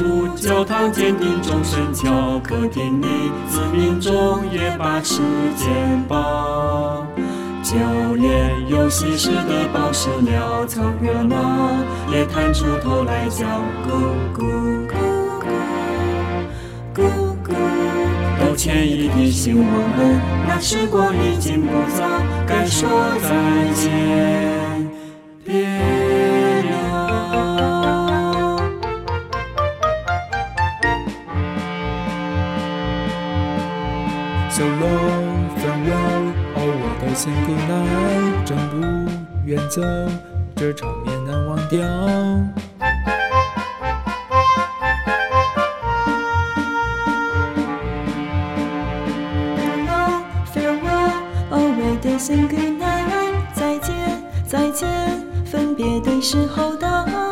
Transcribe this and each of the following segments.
处教堂坚定众神教，客厅里子民中也把时间报。就连有稀释的宝石鸟凑热闹，也探出头来叫咕咕咕咕咕咕。都歉意提醒我们，那时光已经不早，该说再见。So long, farewell，哦，我的 say goodnight，真不愿走，这场面难忘掉。Farewell, farewell, away days and good night，再见，再见，分别的时候到。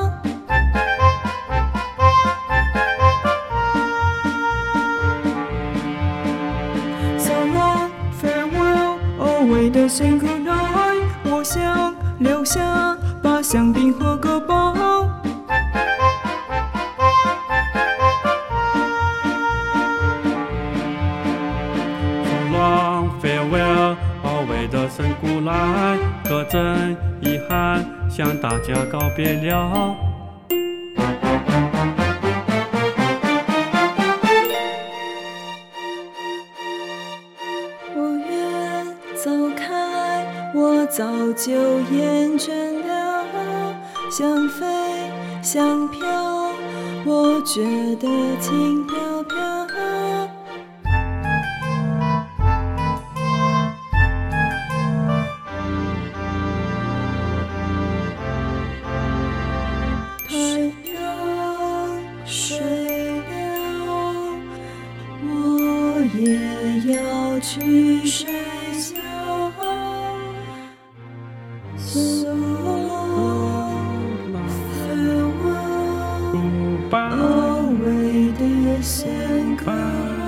All We days and good night，我想留下把香槟和个包。So long farewell，宝贝的神古来，可真遗憾，向大家告别了。我早就厌倦了。想飞，想飘，我觉得轻飘飘。太阳睡了。我也要去睡觉。Bye.